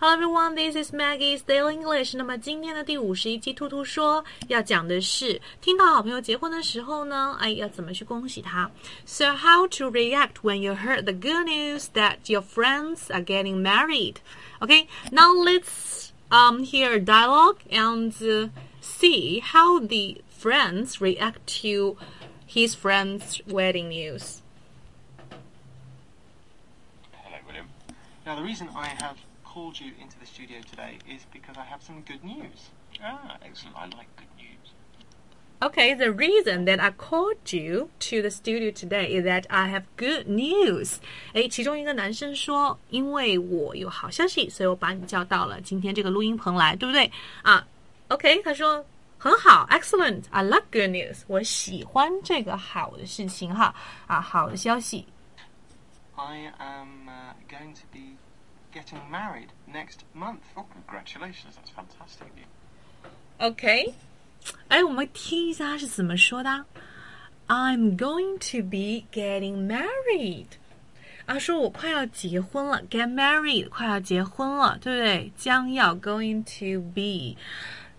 Hello everyone, this is Maggie's Daily English。那么今天的第五十一期，兔兔说要讲的是，听到好朋友结婚的时候呢，哎，要怎么去恭喜他？So how to react when you heard the good news that your friends are getting married? Okay, now let's um hear a dialogue and uh, see how the friends react to his friend's wedding news. Hello, William. Now, the reason I have called you into the studio today is because I have some good news. Ah, excellent. I like good news. Okay, the reason that I called you to the studio today is that I have good news. 诶，其中一个男生说，因为我有好消息，所以我把你叫到了今天这个录音棚来，对不对？啊，OK，他说很好，excellent. I like good news. 我喜欢这个好的事情哈，啊，好的消息。 I am uh, going to be getting married next month. Oh, congratulations. That's fantastic news. OK，哎，我们听一下是怎么说的。I'm going to be getting married。啊，说我快要结婚了，get married，快要结婚了，对不对？将要 going to be。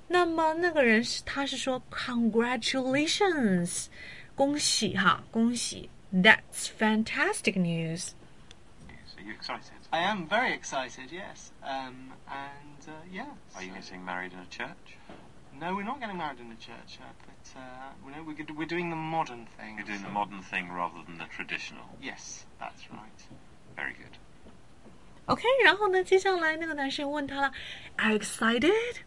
那么那个人是，他是说 congratulations，恭喜哈，恭喜，That's fantastic news。 Yes. Are you excited? I am very excited, yes. Um, and uh, yeah. Are you so- getting married in a church? No, we're not getting married in the church, uh, but uh, we know we're, good- we're doing the modern thing. You're doing so- the modern thing rather than the traditional. Yes, that's right. Very good. OK，然后呢，接下来那个男生问他了，Are you excited?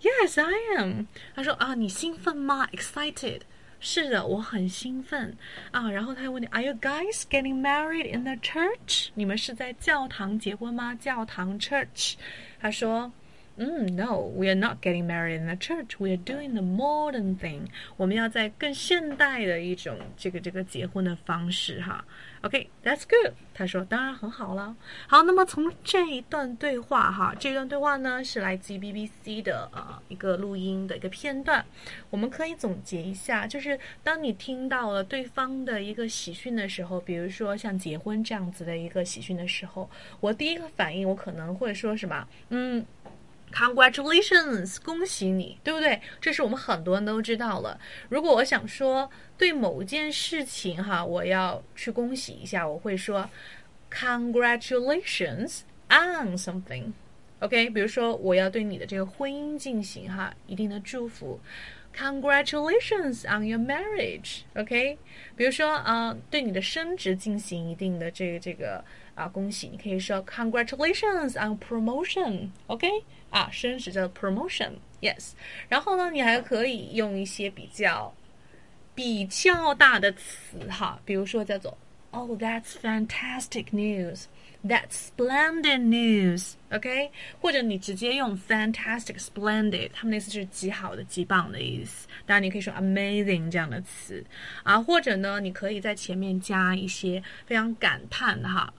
Yes, I am。他说啊，你兴奋吗？Excited。 是的，我很兴奋啊。然后他又问你，Are you guys getting married in the church？你们是在教堂结婚吗？教堂 church。他说。嗯，No, we are not getting married in the church. We are doing the modern thing. 我们要在更现代的一种这个这个结婚的方式哈。OK，that's、good。他说当然很好了。好，那么从这一段对话哈，这段对话呢是来自于 BBC 的呃一个录音的一个片段。我们可以总结一下，就是当你听到了对方的一个喜讯的时候，比如说像结婚这样子的一个喜讯的时候，我第一个反应我可能会说什么？嗯。Congratulations，恭喜你，对不对？这是我们很多人都知道了。如果我想说对某件事情哈，我要去恭喜一下，我会说 Congratulations on something。OK，比如说我要对你的这个婚姻进行哈一定的祝福，Congratulations on your marriage。OK，比如说啊、呃对你的升职进行一定的这个这个啊、恭喜，你可以说 Congratulations on promotion。OK，啊，升职叫 promotion，yes。然后呢，你还可以用一些比较比较大的词哈，比如说叫做 Oh, that's fantastic news. That's splendid news. OK，或者你直接用 fantastic、splendid，它们的意思是极好的、极棒的意思。当然，你可以说 amazing 这样的词啊，或者呢，你可以在前面加一些非常感叹的哈，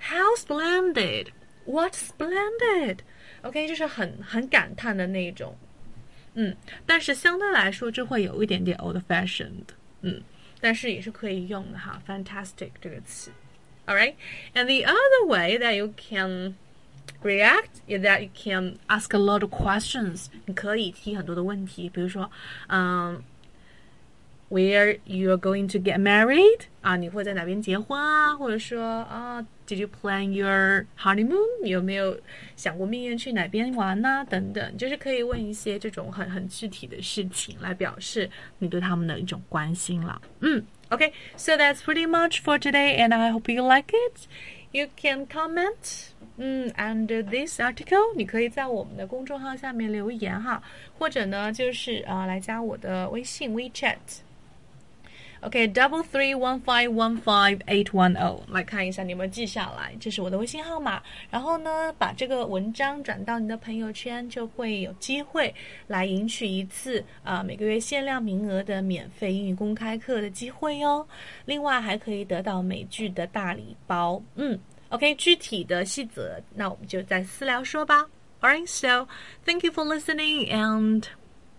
How splendid! What splendid! OK，就是很很感叹的那种。嗯，但是相对来说，这会有一点点 old fashioned。嗯， 但是也是可以用的哈，fantastic 这个词。All right, and the other way that you can react is that you can ask a lot of questions。你可以提很多的问题，比如说，嗯。 Where you are going to get married 啊？你会在哪边结婚啊？或者说啊，Did you plan your honeymoon？有没有想过蜜月去哪边玩呢、等等，就是可以问一些这种很很具体的事情来表示你对他们的一种关心了。嗯，OK，so、that's pretty much for today, and I hope you like it. You can comment. 嗯，under this article，你可以在我们的公众号下面留言哈，或者呢，就是啊、呃来加我的微信 WeChat。 OK，double three one five one five eight one zero，来看一下你有没有记下来，这是我的微信号码。然后呢，把这个文章转到你的朋友圈，就会有机会来赢取一次啊、每个月限量名额的免费英语公开课的机会哦。另外还可以得到美剧的大礼包。嗯，OK，具体的细则，那我们就在私聊说吧。Alright, so thank you for listening, and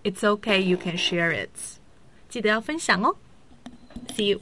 it's okay, you can share it. 记得要分享哦。 See you.